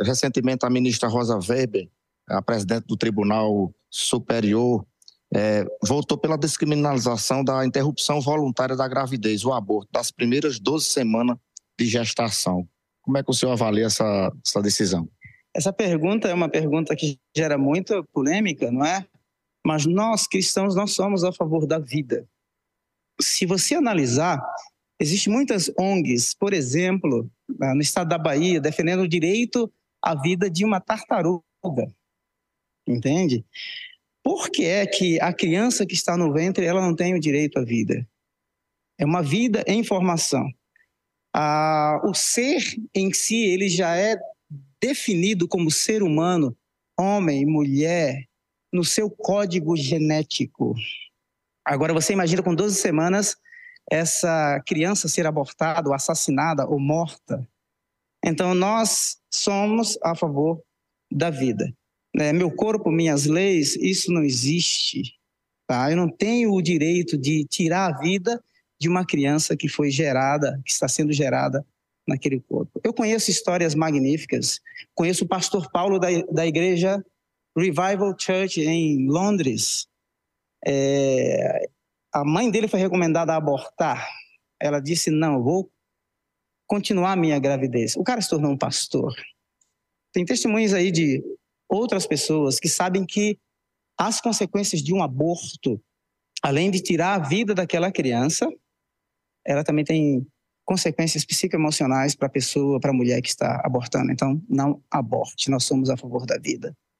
recentemente a ministra Rosa Weber, a presidente do Tribunal Superior, é, votou pela descriminalização da interrupção voluntária da gravidez, o aborto, das primeiras 12 semanas de gestação. Como é que o senhor avalia essa, essa decisão? Essa pergunta é uma pergunta que gera muita polêmica, não é? Mas nós, cristãos, nós somos a favor da vida. Se você analisar, existem muitas ONGs, por exemplo, no estado da Bahia, defendendo o direito à vida de uma tartaruga. Entende? Por que é que a criança que está no ventre ela não tem o direito à vida? É uma vida em formação. Ah, o ser em si ele já é definido como ser humano, homem, mulher, no seu código genético. Agora você imagina com 12 semanas essa criança ser abortada, ou assassinada ou morta. Então nós somos a favor da vida né, meu corpo, minhas leis, isso não existe. Tá? Eu não tenho o direito de tirar a vida de uma criança que foi gerada, que está sendo gerada naquele corpo. Eu conheço histórias magníficas. Conheço o pastor Paulo da, da igreja Revival Church em Londres. É, a mãe dele foi recomendada a abortar. Ela disse: Não, vou continuar a minha gravidez. O cara se tornou um pastor. Tem testemunhos aí de outras pessoas que sabem que as consequências de um aborto, além de tirar a vida daquela criança, ela também tem consequências psicoemocionais para a pessoa, para a mulher que está abortando. Então, não aborte, nós somos a favor da vida.